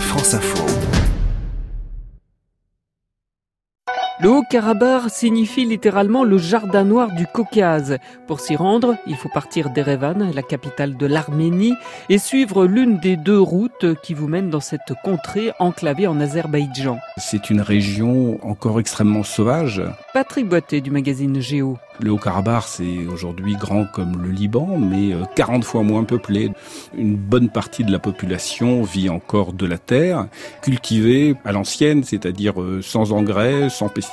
France Info. Le Haut-Karabakh signifie littéralement le jardin noir du Caucase. Pour s'y rendre, il faut partir d'Erevan, la capitale de l'Arménie, et suivre l'une des deux routes qui vous mènent dans cette contrée enclavée en Azerbaïdjan. C'est une région encore extrêmement sauvage. Patrick Boité du magazine Géo. Le Haut-Karabakh, c'est aujourd'hui grand comme le Liban, mais 40 euh, fois moins peuplé. Une bonne partie de la population vit encore de la terre, cultivée à l'ancienne, c'est-à-dire euh, sans engrais, sans pesticides,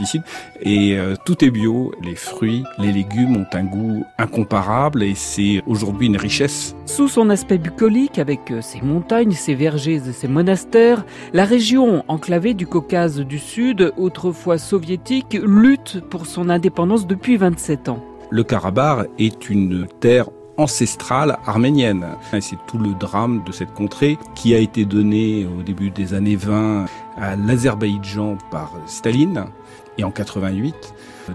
et euh, tout est bio. Les fruits, les légumes ont un goût incomparable et c'est aujourd'hui une richesse. Sous son aspect bucolique, avec ses montagnes, ses vergers et ses monastères, la région enclavée du Caucase du Sud, autrefois soviétique, lutte pour son indépendance depuis 27 le Karabakh est une terre ancestrale arménienne. C'est tout le drame de cette contrée qui a été donné au début des années 20 à l'Azerbaïdjan par Staline. Et en 88,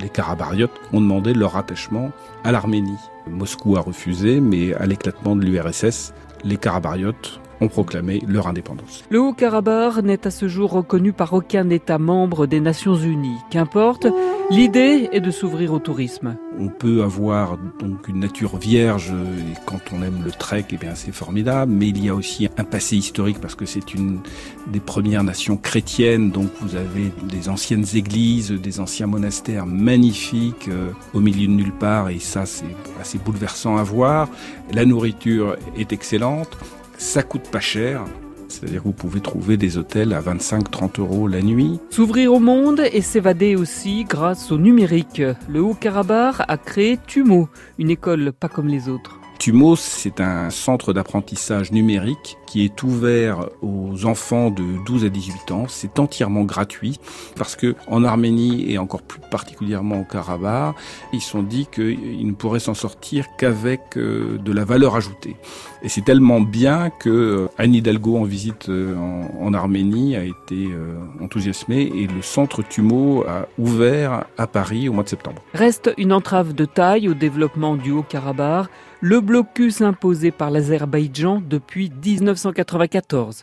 les Karabariotes ont demandé leur rattachement à l'Arménie. Moscou a refusé, mais à l'éclatement de l'URSS, les Karabariotes ont proclamé leur indépendance. Le Haut-Karabakh n'est à ce jour reconnu par aucun État membre des Nations Unies. Qu'importe, l'idée est de s'ouvrir au tourisme. On peut avoir donc une nature vierge et quand on aime le trek, eh bien c'est formidable. Mais il y a aussi un passé historique parce que c'est une des premières nations chrétiennes. Donc vous avez des anciennes églises, des anciens monastères magnifiques euh, au milieu de nulle part et ça c'est assez bouleversant à voir. La nourriture est excellente. Ça coûte pas cher. C'est-à-dire que vous pouvez trouver des hôtels à 25-30 euros la nuit. S'ouvrir au monde et s'évader aussi grâce au numérique. Le Haut-Karabakh a créé Tumo, une école pas comme les autres. TUMO, c'est un centre d'apprentissage numérique qui est ouvert aux enfants de 12 à 18 ans. C'est entièrement gratuit parce que en Arménie et encore plus particulièrement au Karabakh, ils sont dit qu'ils ne pourraient s'en sortir qu'avec euh, de la valeur ajoutée. Et c'est tellement bien que euh, Anne Hidalgo en visite euh, en, Arménie a été enthousiasmée et le centre TUMO a ouvert à Paris au mois de septembre. Reste une entrave de taille au développement du Haut-Karabakh le blocus imposé par l'Azerbaïdjan depuis 1994.